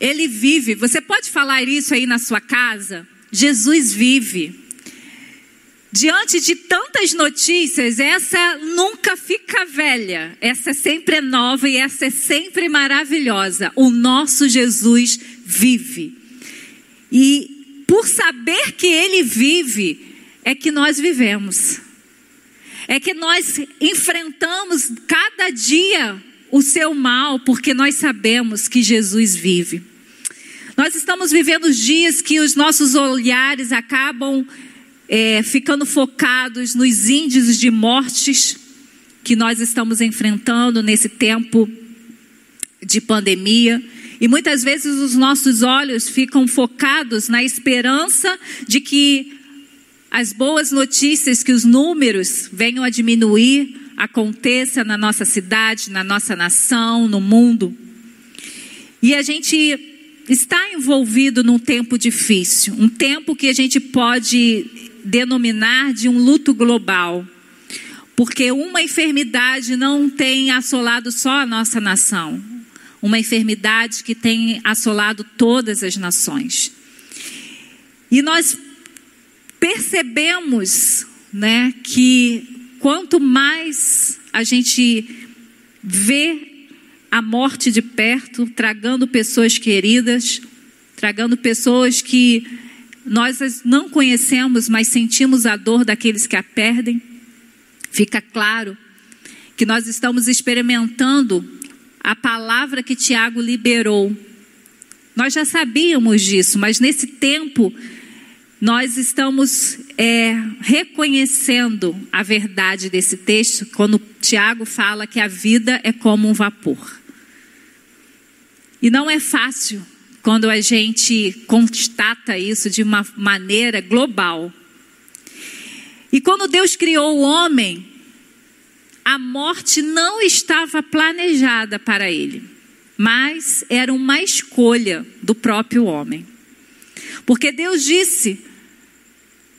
Ele vive. Você pode falar isso aí na sua casa? Jesus vive. Diante de tantas notícias, essa nunca fica velha, essa sempre é nova e essa é sempre maravilhosa. O nosso Jesus vive. E por saber que Ele vive, é que nós vivemos. É que nós enfrentamos cada dia o seu mal, porque nós sabemos que Jesus vive. Nós estamos vivendo dias que os nossos olhares acabam é, ficando focados nos índices de mortes que nós estamos enfrentando nesse tempo de pandemia. E muitas vezes os nossos olhos ficam focados na esperança de que as boas notícias, que os números venham a diminuir, aconteça na nossa cidade, na nossa nação, no mundo. E a gente está envolvido num tempo difícil, um tempo que a gente pode denominar de um luto global. Porque uma enfermidade não tem assolado só a nossa nação, uma enfermidade que tem assolado todas as nações. E nós percebemos, né, que quanto mais a gente vê a morte de perto, tragando pessoas queridas, tragando pessoas que nós não conhecemos, mas sentimos a dor daqueles que a perdem. Fica claro que nós estamos experimentando a palavra que Tiago liberou. Nós já sabíamos disso, mas nesse tempo nós estamos é, reconhecendo a verdade desse texto quando Tiago fala que a vida é como um vapor. E não é fácil quando a gente constata isso de uma maneira global. E quando Deus criou o homem, a morte não estava planejada para ele, mas era uma escolha do próprio homem. Porque Deus disse: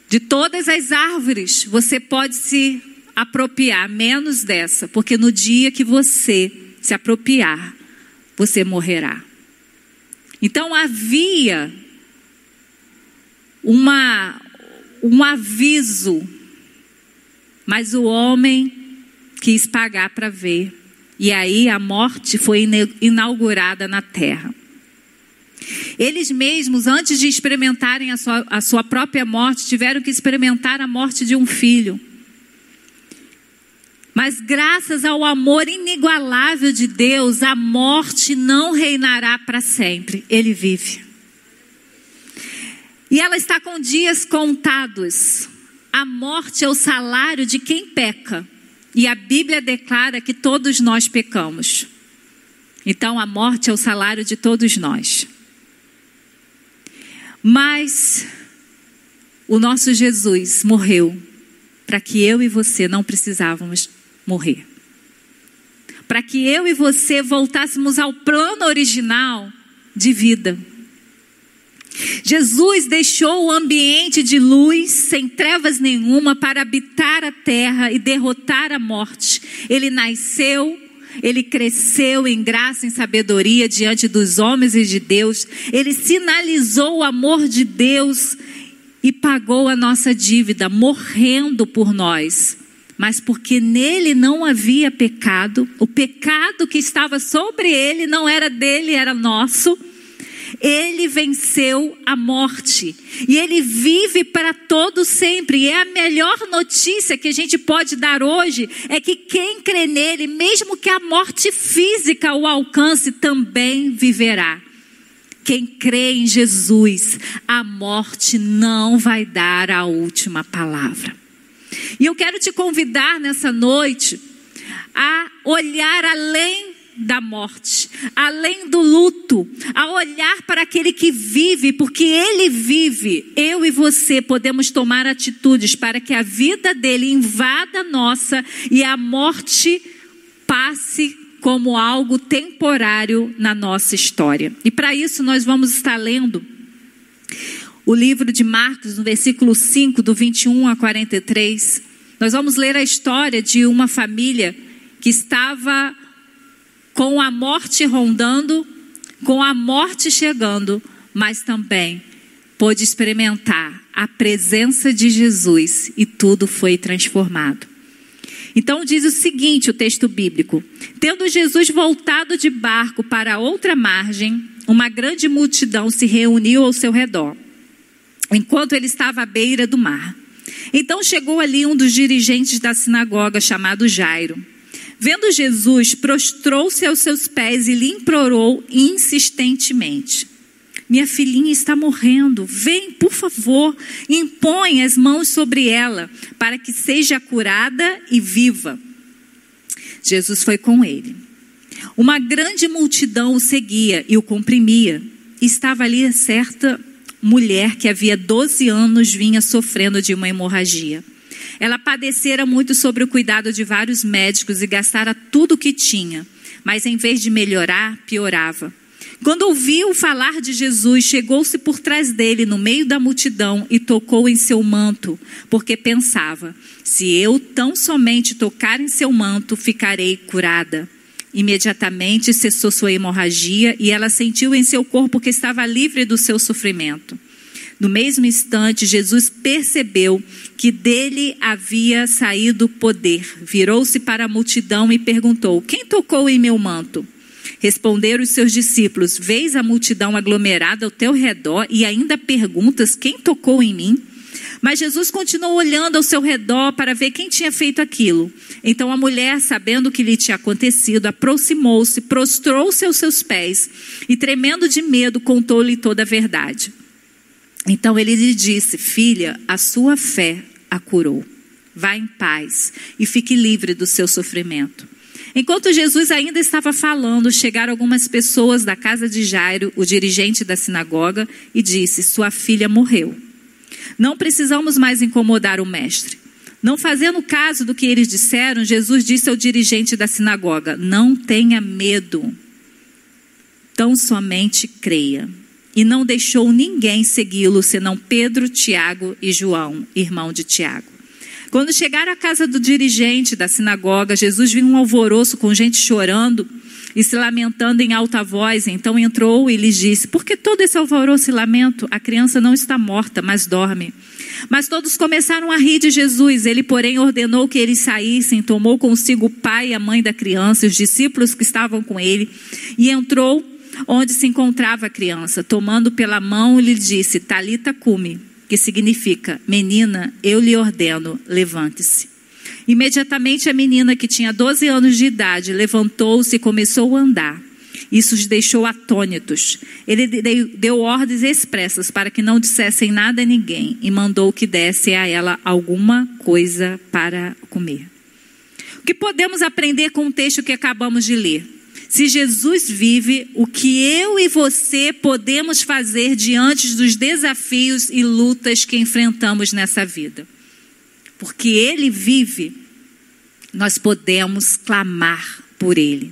de todas as árvores você pode se apropriar, menos dessa, porque no dia que você se apropriar, você morrerá. Então havia uma, um aviso, mas o homem quis pagar para ver. E aí a morte foi inaugurada na terra. Eles mesmos, antes de experimentarem a sua, a sua própria morte, tiveram que experimentar a morte de um filho. Mas graças ao amor inigualável de Deus, a morte não reinará para sempre. Ele vive. E ela está com dias contados. A morte é o salário de quem peca. E a Bíblia declara que todos nós pecamos. Então a morte é o salário de todos nós. Mas o nosso Jesus morreu para que eu e você não precisávamos morrer. Para que eu e você voltássemos ao plano original de vida. Jesus deixou o ambiente de luz, sem trevas nenhuma, para habitar a terra e derrotar a morte. Ele nasceu, ele cresceu em graça e sabedoria diante dos homens e de Deus. Ele sinalizou o amor de Deus e pagou a nossa dívida, morrendo por nós mas porque nele não havia pecado, o pecado que estava sobre ele não era dele, era nosso. Ele venceu a morte e ele vive para todo sempre. E é a melhor notícia que a gente pode dar hoje é que quem crê nele, mesmo que a morte física o alcance, também viverá. Quem crê em Jesus, a morte não vai dar a última palavra. E eu quero te convidar nessa noite a olhar além da morte, além do luto, a olhar para aquele que vive, porque ele vive. Eu e você podemos tomar atitudes para que a vida dele invada a nossa e a morte passe como algo temporário na nossa história. E para isso nós vamos estar lendo o livro de Marcos, no versículo 5, do 21 a 43, nós vamos ler a história de uma família que estava com a morte rondando, com a morte chegando, mas também pôde experimentar a presença de Jesus e tudo foi transformado. Então diz o seguinte o texto bíblico: Tendo Jesus voltado de barco para outra margem, uma grande multidão se reuniu ao seu redor, enquanto ele estava à beira do mar. Então chegou ali um dos dirigentes da sinagoga, chamado Jairo. Vendo Jesus, prostrou-se aos seus pés e lhe implorou insistentemente: Minha filhinha está morrendo, vem, por favor, impõe as mãos sobre ela, para que seja curada e viva. Jesus foi com ele. Uma grande multidão o seguia e o comprimia. Estava ali certa mulher que havia 12 anos vinha sofrendo de uma hemorragia. Ela padecera muito sobre o cuidado de vários médicos e gastara tudo o que tinha, mas em vez de melhorar, piorava. Quando ouviu falar de Jesus, chegou-se por trás dele, no meio da multidão, e tocou em seu manto, porque pensava: se eu tão somente tocar em seu manto, ficarei curada. Imediatamente cessou sua hemorragia e ela sentiu em seu corpo que estava livre do seu sofrimento. No mesmo instante, Jesus percebeu que dele havia saído poder. Virou-se para a multidão e perguntou: Quem tocou em meu manto? Responderam os seus discípulos: Vês a multidão aglomerada ao teu redor e ainda perguntas: Quem tocou em mim? Mas Jesus continuou olhando ao seu redor para ver quem tinha feito aquilo. Então a mulher, sabendo o que lhe tinha acontecido, aproximou-se, prostrou-se aos seus pés e, tremendo de medo, contou-lhe toda a verdade. Então ele lhe disse: Filha, a sua fé a curou. Vá em paz e fique livre do seu sofrimento. Enquanto Jesus ainda estava falando, chegaram algumas pessoas da casa de Jairo, o dirigente da sinagoga, e disse: Sua filha morreu. Não precisamos mais incomodar o mestre. Não fazendo caso do que eles disseram, Jesus disse ao dirigente da sinagoga: Não tenha medo, tão somente creia. E não deixou ninguém segui-lo, senão Pedro, Tiago e João, irmão de Tiago. Quando chegaram à casa do dirigente da sinagoga, Jesus viu um alvoroço com gente chorando e se lamentando em alta voz. Então entrou e lhes disse: Por que todo esse alvoroço e lamento? A criança não está morta, mas dorme. Mas todos começaram a rir de Jesus. Ele, porém, ordenou que eles saíssem, tomou consigo o pai e a mãe da criança, os discípulos que estavam com ele, e entrou onde se encontrava a criança. Tomando pela mão, lhe disse: Talita cume, que significa: Menina, eu lhe ordeno, levante-se. Imediatamente a menina, que tinha 12 anos de idade, levantou-se e começou a andar. Isso os deixou atônitos. Ele deu ordens expressas para que não dissessem nada a ninguém e mandou que desse a ela alguma coisa para comer. O que podemos aprender com o texto que acabamos de ler? Se Jesus vive, o que eu e você podemos fazer diante dos desafios e lutas que enfrentamos nessa vida? Porque Ele vive, nós podemos clamar por Ele.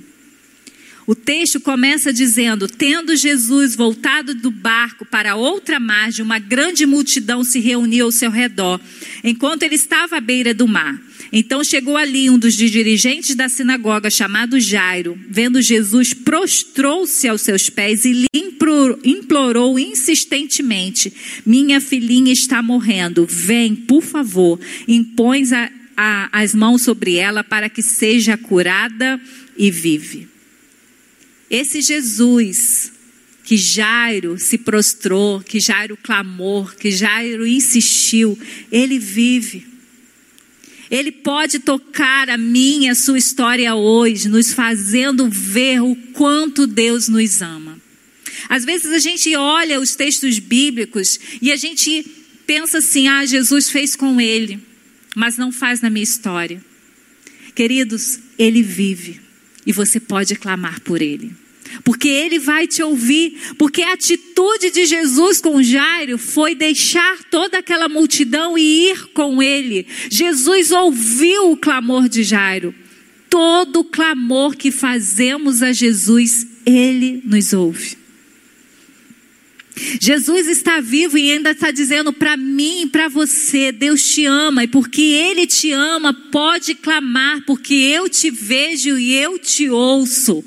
O texto começa dizendo: Tendo Jesus voltado do barco para outra margem, uma grande multidão se reuniu ao seu redor, enquanto ele estava à beira do mar. Então chegou ali um dos dirigentes da sinagoga, chamado Jairo. Vendo Jesus, prostrou-se aos seus pés e lhe implorou insistentemente: Minha filhinha está morrendo, vem, por favor, impões a, a, as mãos sobre ela para que seja curada e vive. Esse Jesus que Jairo se prostrou, que Jairo clamou, que Jairo insistiu, ele vive. Ele pode tocar a minha, a sua história hoje, nos fazendo ver o quanto Deus nos ama. Às vezes a gente olha os textos bíblicos e a gente pensa assim: ah, Jesus fez com ele, mas não faz na minha história. Queridos, ele vive e você pode clamar por ele porque ele vai te ouvir, porque a atitude de Jesus com Jairo foi deixar toda aquela multidão e ir com ele. Jesus ouviu o clamor de Jairo. Todo clamor que fazemos a Jesus, ele nos ouve. Jesus está vivo e ainda está dizendo para mim e para você: Deus te ama, e porque Ele te ama, pode clamar, porque eu te vejo e eu te ouço.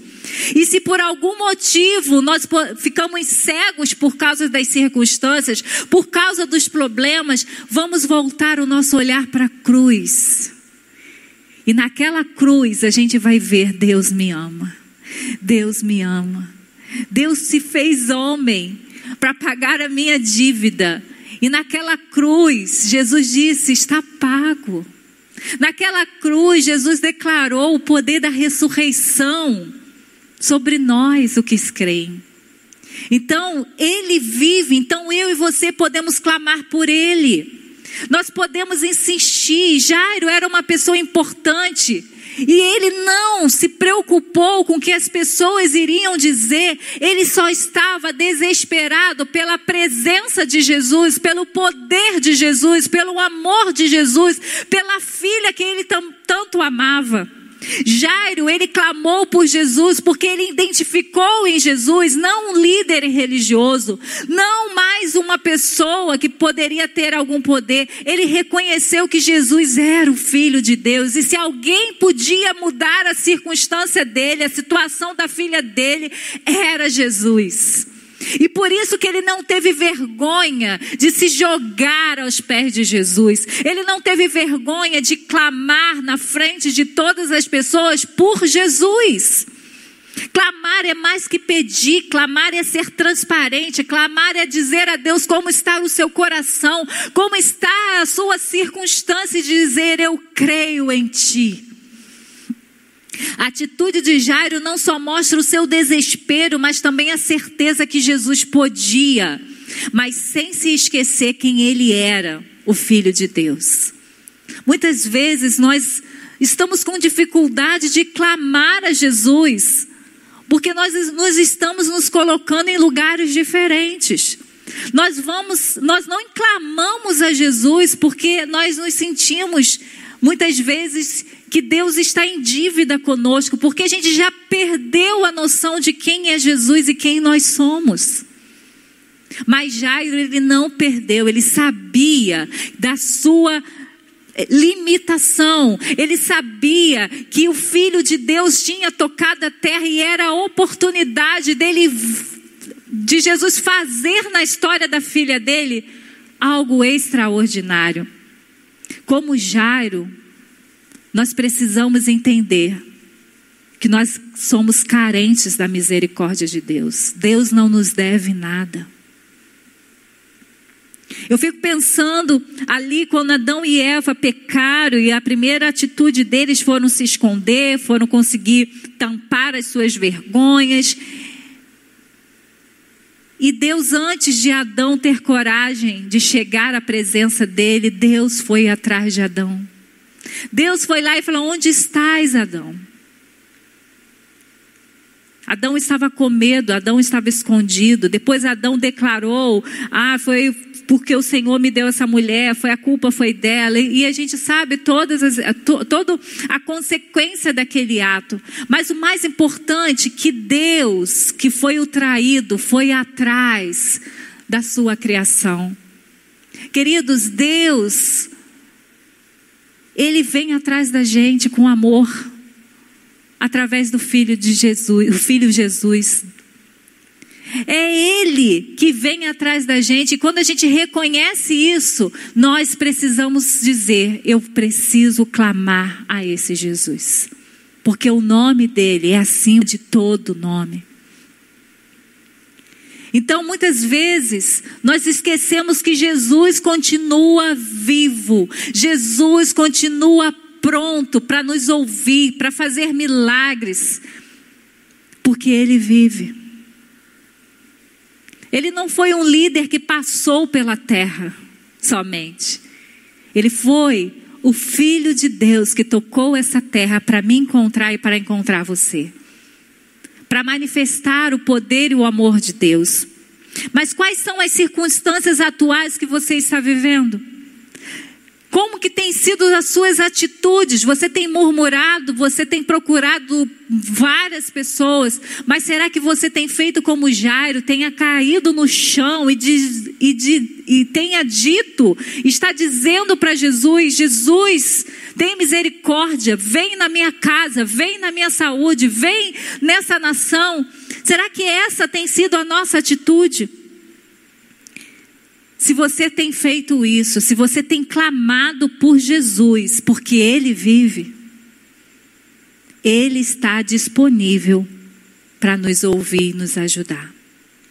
E se por algum motivo nós ficamos cegos por causa das circunstâncias, por causa dos problemas, vamos voltar o nosso olhar para a cruz. E naquela cruz a gente vai ver: Deus me ama. Deus me ama. Deus se fez homem para pagar a minha dívida. E naquela cruz, Jesus disse: está pago. Naquela cruz, Jesus declarou o poder da ressurreição sobre nós, o que creem. Então, Ele vive, então eu e você podemos clamar por Ele. Nós podemos insistir. Jairo era uma pessoa importante. E ele não se preocupou com o que as pessoas iriam dizer, ele só estava desesperado pela presença de Jesus, pelo poder de Jesus, pelo amor de Jesus, pela filha que ele tanto amava. Jairo, ele clamou por Jesus porque ele identificou em Jesus não um líder religioso, não mais uma pessoa que poderia ter algum poder. Ele reconheceu que Jesus era o filho de Deus e se alguém podia mudar a circunstância dele, a situação da filha dele, era Jesus. E por isso que ele não teve vergonha de se jogar aos pés de Jesus. Ele não teve vergonha de clamar na frente de todas as pessoas por Jesus. Clamar é mais que pedir, clamar é ser transparente, clamar é dizer a Deus como está o seu coração, como está a sua circunstância e dizer: Eu creio em Ti. A atitude de Jairo não só mostra o seu desespero, mas também a certeza que Jesus podia, mas sem se esquecer quem ele era, o Filho de Deus. Muitas vezes nós estamos com dificuldade de clamar a Jesus, porque nós, nós estamos nos colocando em lugares diferentes. Nós vamos, nós não clamamos a Jesus porque nós nos sentimos muitas vezes que Deus está em dívida conosco, porque a gente já perdeu a noção de quem é Jesus e quem nós somos. Mas Jairo ele não perdeu, ele sabia da sua eh, limitação. Ele sabia que o filho de Deus tinha tocado a terra e era a oportunidade dele de Jesus fazer na história da filha dele algo extraordinário. Como Jairo, nós precisamos entender que nós somos carentes da misericórdia de Deus. Deus não nos deve nada. Eu fico pensando ali quando Adão e Eva pecaram e a primeira atitude deles foram se esconder, foram conseguir tampar as suas vergonhas. E Deus, antes de Adão ter coragem de chegar à presença dele, Deus foi atrás de Adão. Deus foi lá e falou: Onde estás, Adão? Adão estava com medo, Adão estava escondido. Depois Adão declarou: Ah, foi porque o Senhor me deu essa mulher, foi a culpa foi dela. E a gente sabe todas as, to, toda a consequência daquele ato. Mas o mais importante que Deus, que foi o traído, foi atrás da sua criação. Queridos, Deus ele vem atrás da gente com amor, através do Filho de Jesus, o Filho Jesus. É Ele que vem atrás da gente, e quando a gente reconhece isso, nós precisamos dizer: Eu preciso clamar a esse Jesus, porque o nome dele é acima de todo nome. Então, muitas vezes, nós esquecemos que Jesus continua vivo, Jesus continua pronto para nos ouvir, para fazer milagres, porque Ele vive. Ele não foi um líder que passou pela terra somente, ele foi o Filho de Deus que tocou essa terra para me encontrar e para encontrar você para manifestar o poder e o amor de Deus. Mas quais são as circunstâncias atuais que você está vivendo? Como que tem sido as suas atitudes? Você tem murmurado, você tem procurado várias pessoas, mas será que você tem feito como Jairo, tenha caído no chão e, diz, e, de, e tenha dito, está dizendo para Jesus: Jesus, tem misericórdia, vem na minha casa, vem na minha saúde, vem nessa nação. Será que essa tem sido a nossa atitude? Se você tem feito isso, se você tem clamado por Jesus, porque Ele vive, Ele está disponível para nos ouvir e nos ajudar.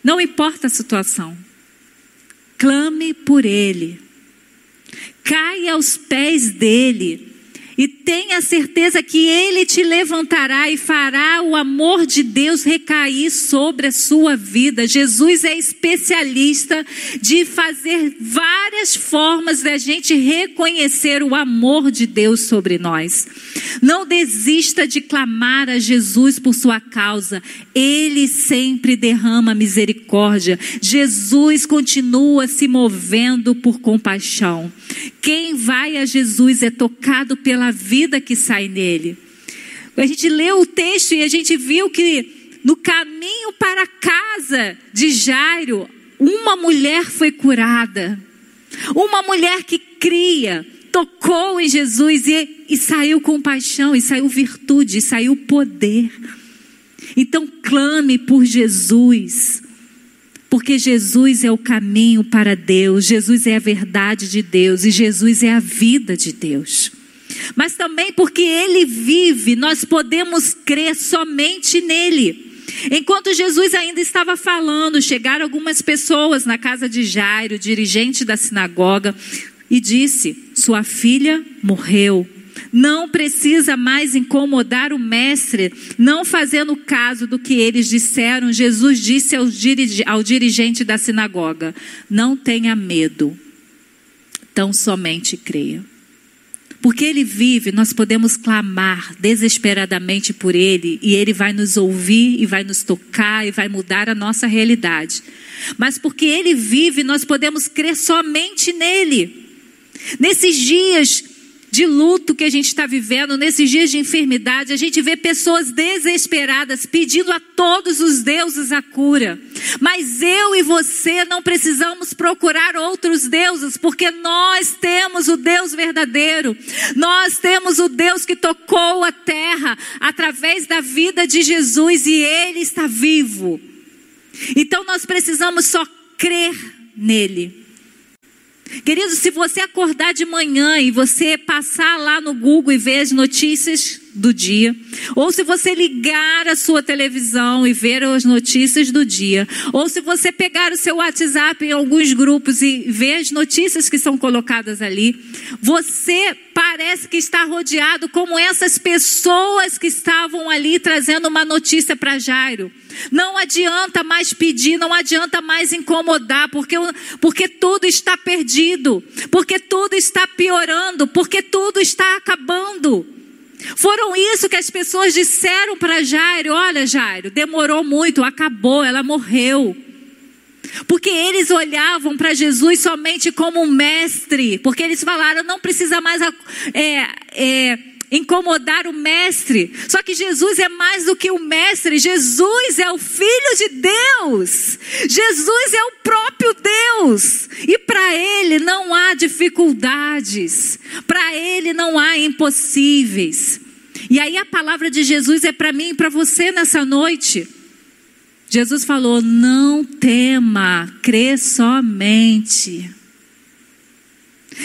Não importa a situação, clame por Ele, caia aos pés dele e tenha certeza que Ele te levantará e fará o amor de Deus recair sobre a sua vida. Jesus é especialista de fazer várias formas da gente reconhecer o amor de Deus sobre nós. Não desista de clamar a Jesus por sua causa. Ele sempre derrama misericórdia. Jesus continua se movendo por compaixão. Quem vai a Jesus é tocado pela vida que sai nele. A gente leu o texto e a gente viu que no caminho para a casa de Jairo, uma mulher foi curada. Uma mulher que cria, tocou em Jesus e, e saiu compaixão, e saiu virtude, e saiu poder. Então clame por Jesus. Porque Jesus é o caminho para Deus, Jesus é a verdade de Deus e Jesus é a vida de Deus mas também porque Ele vive, nós podemos crer somente nele. Enquanto Jesus ainda estava falando, chegaram algumas pessoas na casa de Jairo, dirigente da sinagoga, e disse: Sua filha morreu. Não precisa mais incomodar o mestre, não fazendo caso do que eles disseram. Jesus disse ao, dirige, ao dirigente da sinagoga: Não tenha medo, tão somente creia. Porque Ele vive, nós podemos clamar desesperadamente por Ele e Ele vai nos ouvir e vai nos tocar e vai mudar a nossa realidade. Mas porque Ele vive, nós podemos crer somente nele. Nesses dias de luto que a gente está vivendo, nesses dias de enfermidade, a gente vê pessoas desesperadas pedindo a todos os deuses a cura. Mas eu e você não precisamos procurar outros deuses, porque nós temos o Deus verdadeiro. Nós temos o Deus que tocou a terra através da vida de Jesus e ele está vivo. Então nós precisamos só crer nele. Querido, se você acordar de manhã e você passar lá no Google e ver as notícias do dia, ou se você ligar a sua televisão e ver as notícias do dia, ou se você pegar o seu WhatsApp em alguns grupos e ver as notícias que são colocadas ali, você parece que está rodeado como essas pessoas que estavam ali trazendo uma notícia para Jairo. Não adianta mais pedir, não adianta mais incomodar, porque, porque tudo está perdido, porque tudo está piorando, porque tudo está acabando. Foram isso que as pessoas disseram para Jairo: olha, Jairo, demorou muito, acabou, ela morreu. Porque eles olhavam para Jesus somente como um mestre, porque eles falaram: não precisa mais. É, é, incomodar o mestre. Só que Jesus é mais do que o mestre, Jesus é o Filho de Deus. Jesus é o próprio Deus. E para ele não há dificuldades, para ele não há impossíveis. E aí a palavra de Jesus é para mim e para você nessa noite. Jesus falou: não tema, crê somente.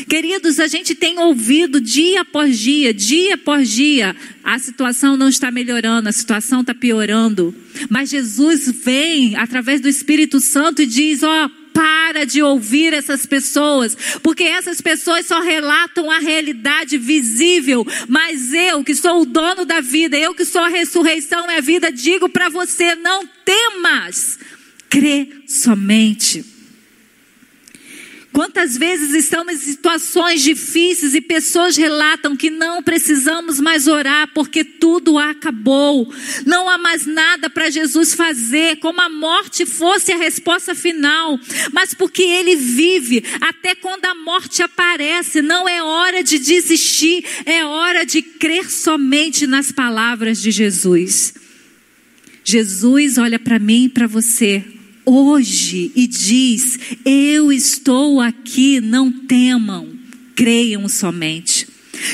Queridos, a gente tem ouvido dia após dia, dia após dia, a situação não está melhorando, a situação está piorando. Mas Jesus vem através do Espírito Santo e diz: Ó, oh, para de ouvir essas pessoas, porque essas pessoas só relatam a realidade visível. Mas eu, que sou o dono da vida, eu que sou a ressurreição e a vida, digo para você: não temas, crê somente. Quantas vezes estamos em situações difíceis e pessoas relatam que não precisamos mais orar porque tudo acabou. Não há mais nada para Jesus fazer, como a morte fosse a resposta final. Mas porque ele vive, até quando a morte aparece, não é hora de desistir, é hora de crer somente nas palavras de Jesus. Jesus olha para mim e para você hoje e diz: Eu estou aqui, não temam, creiam somente.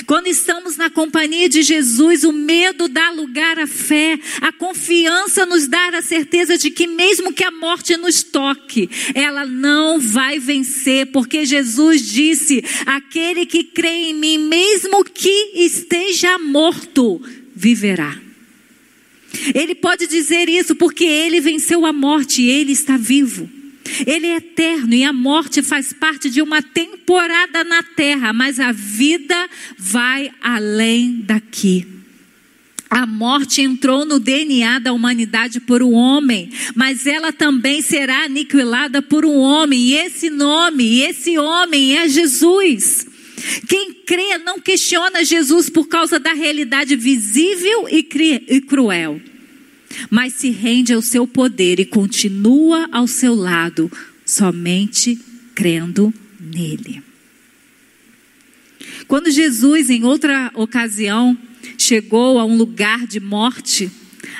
Quando estamos na companhia de Jesus, o medo dá lugar à fé, a confiança nos dá a certeza de que, mesmo que a morte nos toque, ela não vai vencer, porque Jesus disse: aquele que crê em mim, mesmo que esteja morto, viverá. Ele pode dizer isso porque ele venceu a morte e ele está vivo. Ele é eterno e a morte faz parte de uma temporada na terra, mas a vida vai além daqui. A morte entrou no DNA da humanidade por um homem, mas ela também será aniquilada por um homem, e esse nome, esse homem é Jesus. Quem crê não questiona Jesus por causa da realidade visível e, e cruel, mas se rende ao seu poder e continua ao seu lado, somente crendo nele. Quando Jesus, em outra ocasião, chegou a um lugar de morte,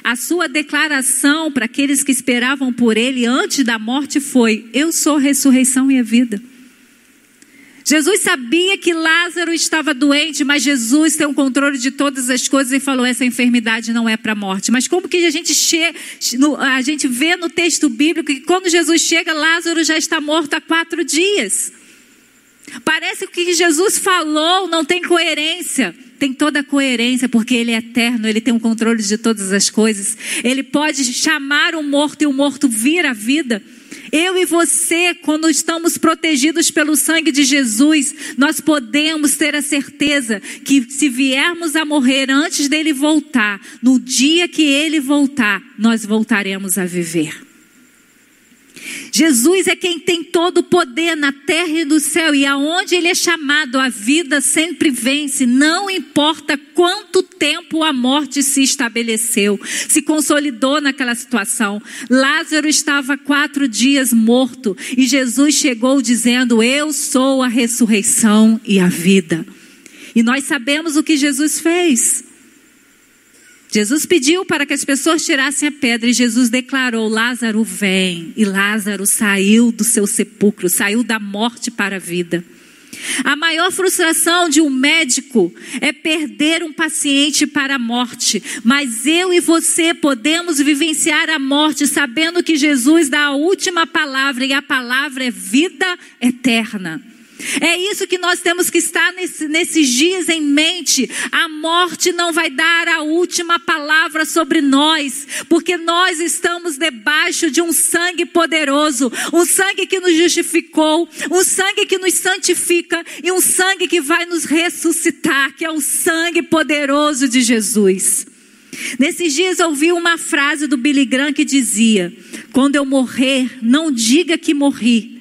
a sua declaração para aqueles que esperavam por ele antes da morte foi: Eu sou a ressurreição e a vida. Jesus sabia que Lázaro estava doente, mas Jesus tem o controle de todas as coisas e falou: essa enfermidade não é para a morte. Mas como que a gente, che... a gente vê no texto bíblico que quando Jesus chega, Lázaro já está morto há quatro dias. Parece que o que Jesus falou não tem coerência. Tem toda a coerência, porque Ele é eterno, Ele tem o controle de todas as coisas. Ele pode chamar o morto e o morto vir à vida. Eu e você, quando estamos protegidos pelo sangue de Jesus, nós podemos ter a certeza que se viermos a morrer antes dele voltar, no dia que ele voltar, nós voltaremos a viver. Jesus é quem tem todo o poder na terra e no céu, e aonde ele é chamado, a vida sempre vence, não importa quanto tempo a morte se estabeleceu, se consolidou naquela situação. Lázaro estava quatro dias morto, e Jesus chegou dizendo: Eu sou a ressurreição e a vida. E nós sabemos o que Jesus fez. Jesus pediu para que as pessoas tirassem a pedra e Jesus declarou: Lázaro vem. E Lázaro saiu do seu sepulcro, saiu da morte para a vida. A maior frustração de um médico é perder um paciente para a morte, mas eu e você podemos vivenciar a morte sabendo que Jesus dá a última palavra e a palavra é vida eterna. É isso que nós temos que estar nesse, nesses dias em mente. A morte não vai dar a última palavra sobre nós, porque nós estamos debaixo de um sangue poderoso, um sangue que nos justificou, um sangue que nos santifica e um sangue que vai nos ressuscitar, que é o sangue poderoso de Jesus. Nesses dias ouvi uma frase do Billy Graham que dizia: Quando eu morrer, não diga que morri,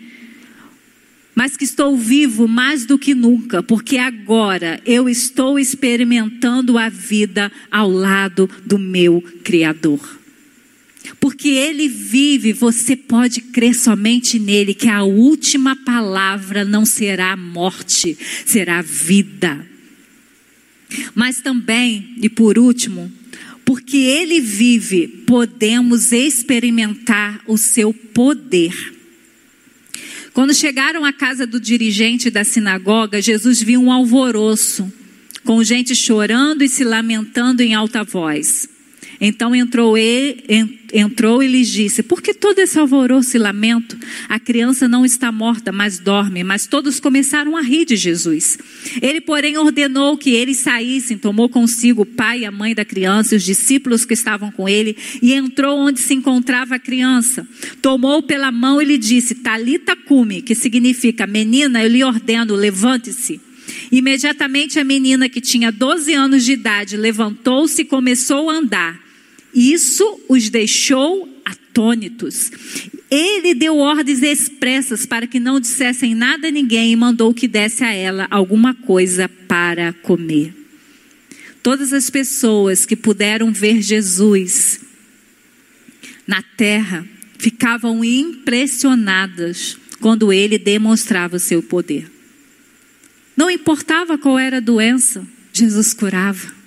mas que estou vivo mais do que nunca, porque agora eu estou experimentando a vida ao lado do meu Criador. Porque Ele vive, você pode crer somente nele, que a última palavra não será morte, será vida. Mas também, e por último, porque Ele vive, podemos experimentar o seu poder. Quando chegaram à casa do dirigente da sinagoga, Jesus viu um alvoroço, com gente chorando e se lamentando em alta voz. Então entrou, ele, entrou e lhes disse: Por que todo esse alvoroço e lamento? A criança não está morta, mas dorme. Mas todos começaram a rir de Jesus. Ele, porém, ordenou que eles saíssem, tomou consigo o pai e a mãe da criança e os discípulos que estavam com ele e entrou onde se encontrava a criança. Tomou pela mão e lhe disse: Talita cume, que significa menina, eu lhe ordeno, levante-se. Imediatamente a menina que tinha 12 anos de idade levantou-se e começou a andar. Isso os deixou atônitos. Ele deu ordens expressas para que não dissessem nada a ninguém e mandou que desse a ela alguma coisa para comer. Todas as pessoas que puderam ver Jesus na terra ficavam impressionadas quando ele demonstrava o seu poder. Não importava qual era a doença, Jesus curava.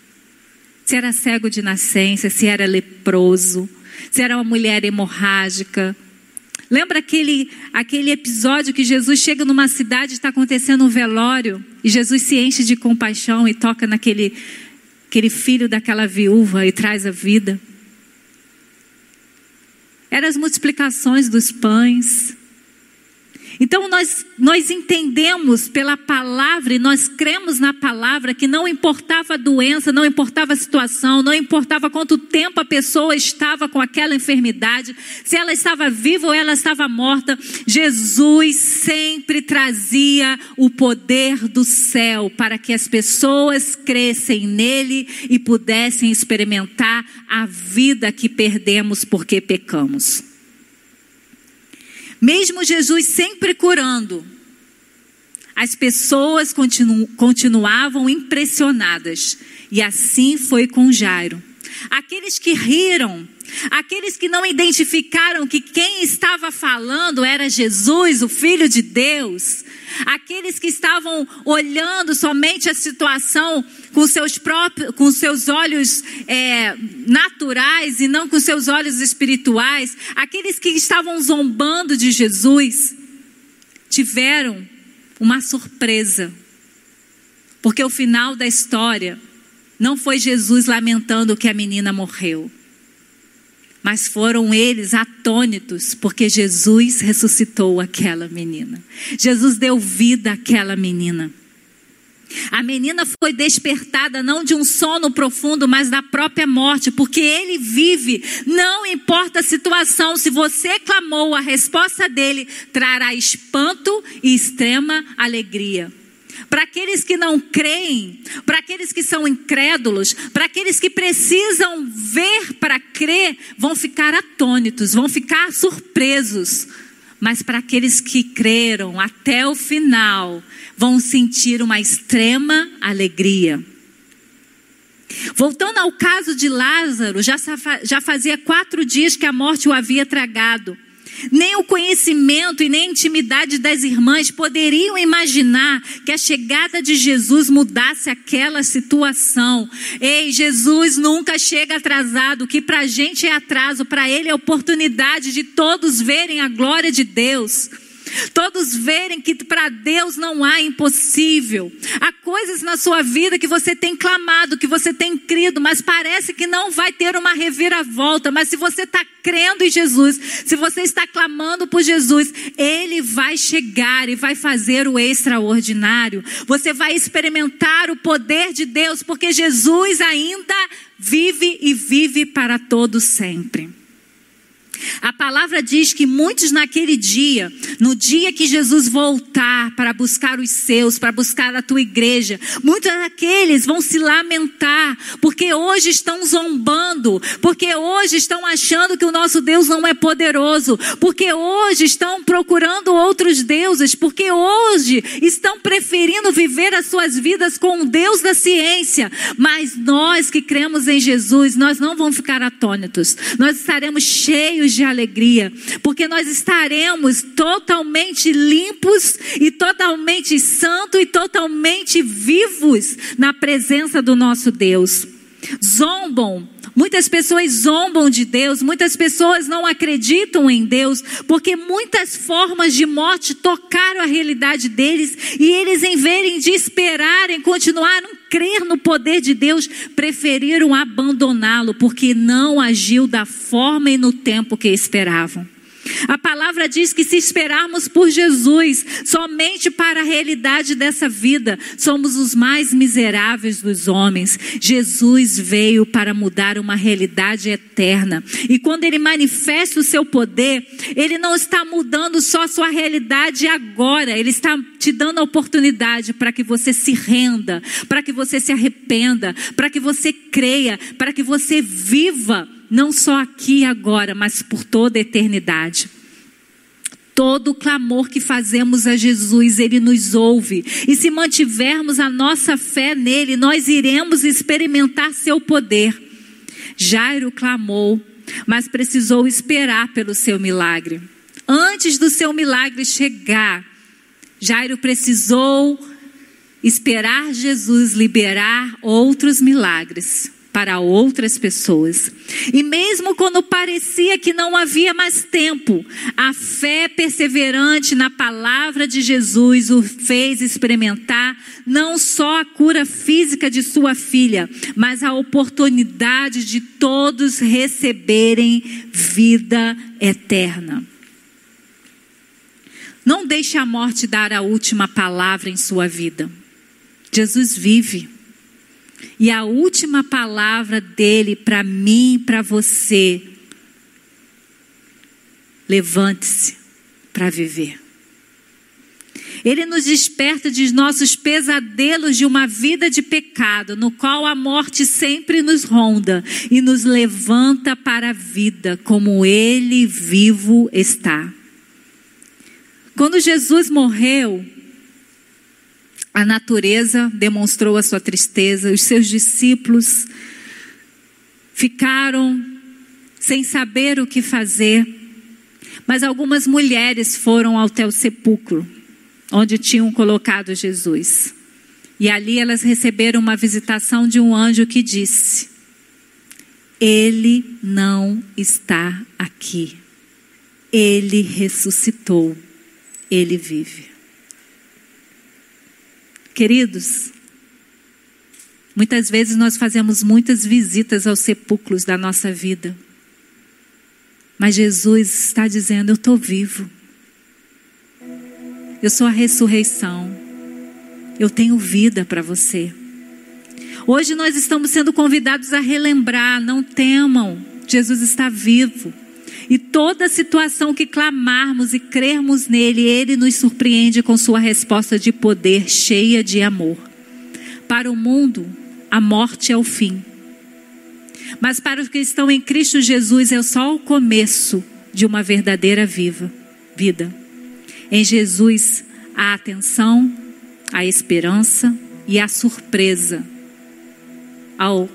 Se era cego de nascença, se era leproso, se era uma mulher hemorrágica. Lembra aquele, aquele episódio que Jesus chega numa cidade está acontecendo um velório e Jesus se enche de compaixão e toca naquele aquele filho daquela viúva e traz a vida? Eram as multiplicações dos pães, então nós, nós entendemos pela palavra e nós cremos na palavra que não importava a doença, não importava a situação, não importava quanto tempo a pessoa estava com aquela enfermidade, se ela estava viva ou ela estava morta, Jesus sempre trazia o poder do céu para que as pessoas crescem nele e pudessem experimentar a vida que perdemos porque pecamos. Mesmo Jesus sempre curando, as pessoas continu continuavam impressionadas. E assim foi com Jairo. Aqueles que riram, aqueles que não identificaram que quem estava falando era Jesus, o Filho de Deus, aqueles que estavam olhando somente a situação com seus próprios, com seus olhos é, naturais e não com seus olhos espirituais, aqueles que estavam zombando de Jesus, tiveram uma surpresa, porque o final da história não foi Jesus lamentando que a menina morreu mas foram eles atônitos, porque Jesus ressuscitou aquela menina. Jesus deu vida àquela menina. A menina foi despertada não de um sono profundo, mas da própria morte, porque ele vive. Não importa a situação, se você clamou, a resposta dele trará espanto e extrema alegria para aqueles que não creem, para aqueles que são incrédulos, para aqueles que precisam ver para crer, vão ficar atônitos, vão ficar surpresos. Mas para aqueles que creram até o final, vão sentir uma extrema alegria. Voltando ao caso de Lázaro, já, já fazia quatro dias que a morte o havia tragado. Nem o conhecimento e nem a intimidade das irmãs poderiam imaginar que a chegada de Jesus mudasse aquela situação. Ei, Jesus nunca chega atrasado. O que para a gente é atraso, para ele é oportunidade de todos verem a glória de Deus. Todos verem que para Deus não há impossível. Há coisas na sua vida que você tem clamado, que você tem crido, mas parece que não vai ter uma reviravolta. Mas se você está crendo em Jesus, se você está clamando por Jesus, Ele vai chegar e vai fazer o extraordinário. Você vai experimentar o poder de Deus, porque Jesus ainda vive e vive para todos sempre. A palavra diz que muitos naquele dia, no dia que Jesus voltar para buscar os seus, para buscar a tua igreja, muitos daqueles vão se lamentar, porque hoje estão zombando, porque hoje estão achando que o nosso Deus não é poderoso, porque hoje estão procurando outros deuses, porque hoje estão preferindo viver as suas vidas com o Deus da ciência. Mas nós que cremos em Jesus, nós não vamos ficar atônitos, nós estaremos cheios de alegria, porque nós estaremos totalmente limpos e totalmente santos e totalmente vivos na presença do nosso Deus. Zombam Muitas pessoas zombam de Deus, muitas pessoas não acreditam em Deus, porque muitas formas de morte tocaram a realidade deles e eles, em verem de esperarem, continuaram crer no poder de Deus, preferiram abandoná-lo, porque não agiu da forma e no tempo que esperavam. A palavra diz que se esperarmos por Jesus somente para a realidade dessa vida, somos os mais miseráveis dos homens. Jesus veio para mudar uma realidade eterna. E quando ele manifesta o seu poder, ele não está mudando só sua realidade agora, ele está te dando a oportunidade para que você se renda, para que você se arrependa, para que você creia, para que você viva não só aqui e agora, mas por toda a eternidade. Todo clamor que fazemos a Jesus, Ele nos ouve. E se mantivermos a nossa fé nele, nós iremos experimentar seu poder. Jairo clamou, mas precisou esperar pelo seu milagre. Antes do seu milagre chegar, Jairo precisou esperar Jesus liberar outros milagres para outras pessoas. E mesmo quando parecia que não havia mais tempo, a fé perseverante na palavra de Jesus o fez experimentar não só a cura física de sua filha, mas a oportunidade de todos receberem vida eterna. Não deixe a morte dar a última palavra em sua vida. Jesus vive. E a última palavra dele para mim para você: levante-se para viver. Ele nos desperta de nossos pesadelos de uma vida de pecado, no qual a morte sempre nos ronda e nos levanta para a vida, como ele vivo está. Quando Jesus morreu, a natureza demonstrou a sua tristeza, os seus discípulos ficaram sem saber o que fazer, mas algumas mulheres foram até o sepulcro, onde tinham colocado Jesus. E ali elas receberam uma visitação de um anjo que disse: Ele não está aqui. Ele ressuscitou. Ele vive. Queridos, muitas vezes nós fazemos muitas visitas aos sepulcros da nossa vida. Mas Jesus está dizendo: Eu estou vivo. Eu sou a ressurreição. Eu tenho vida para você. Hoje nós estamos sendo convidados a relembrar: não temam, Jesus está vivo. E toda situação que clamarmos e crermos nele, ele nos surpreende com sua resposta de poder, cheia de amor. Para o mundo, a morte é o fim. Mas para os que estão em Cristo Jesus é só o começo de uma verdadeira viva vida. Em Jesus a atenção, a esperança e a surpresa ao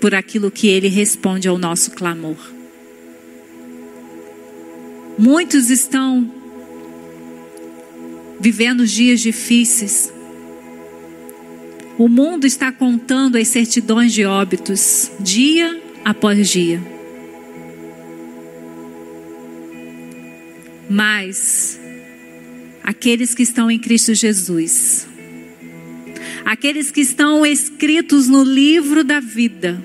por aquilo que ele responde ao nosso clamor. Muitos estão vivendo dias difíceis. O mundo está contando as certidões de óbitos, dia após dia. Mas aqueles que estão em Cristo Jesus, aqueles que estão escritos no livro da vida,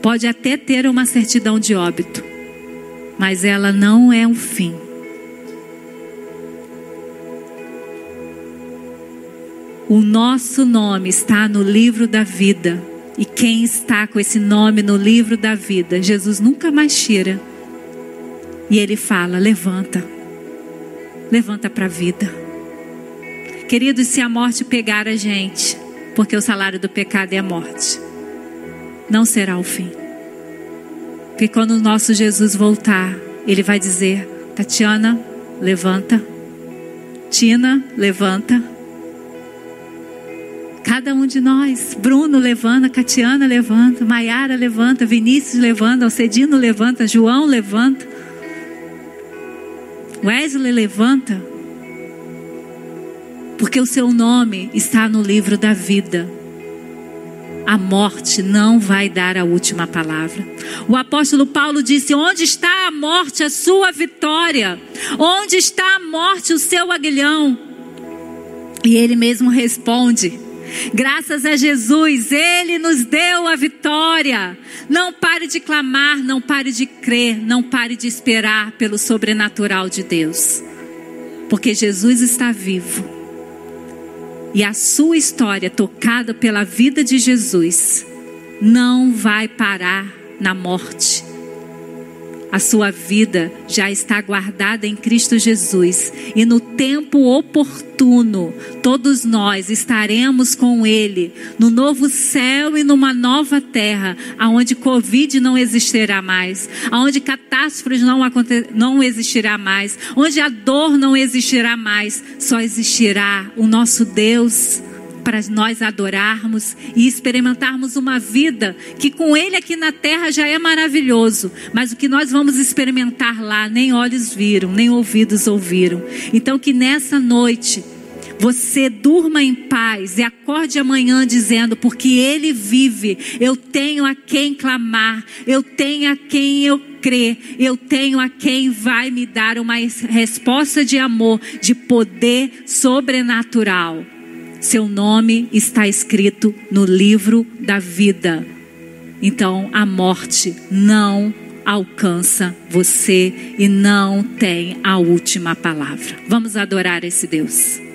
pode até ter uma certidão de óbito, mas ela não é um fim. O nosso nome está no livro da vida. E quem está com esse nome no livro da vida, Jesus nunca mais tira. E ele fala: levanta, levanta para a vida. Queridos, se a morte pegar a gente, porque o salário do pecado é a morte, não será o fim. Porque quando o nosso Jesus voltar, ele vai dizer: Tatiana, levanta. Tina, levanta. Cada um de nós, Bruno levanta, Catiana levanta, Maiara levanta, Vinícius levanta, Alcedino levanta, João levanta, Wesley levanta, porque o seu nome está no livro da vida a morte não vai dar a última palavra. O apóstolo Paulo disse: Onde está a morte, a sua vitória? Onde está a morte, o seu aguilhão? E ele mesmo responde: Graças a Jesus, Ele nos deu a vitória. Não pare de clamar, não pare de crer, não pare de esperar pelo sobrenatural de Deus. Porque Jesus está vivo e a sua história tocada pela vida de Jesus não vai parar na morte. A sua vida já está guardada em Cristo Jesus e no tempo oportuno, todos nós estaremos com Ele no novo céu e numa nova terra, aonde Covid não existirá mais, aonde catástrofes não, não existirá mais, onde a dor não existirá mais, só existirá o nosso Deus para nós adorarmos e experimentarmos uma vida que com Ele aqui na terra já é maravilhoso, mas o que nós vamos experimentar lá, nem olhos viram, nem ouvidos ouviram. Então, que nessa noite, você durma em paz e acorde amanhã dizendo: porque Ele vive, eu tenho a quem clamar, eu tenho a quem eu crer, eu tenho a quem vai me dar uma resposta de amor, de poder sobrenatural. Seu nome está escrito no livro da vida. Então a morte não alcança você e não tem a última palavra. Vamos adorar esse Deus.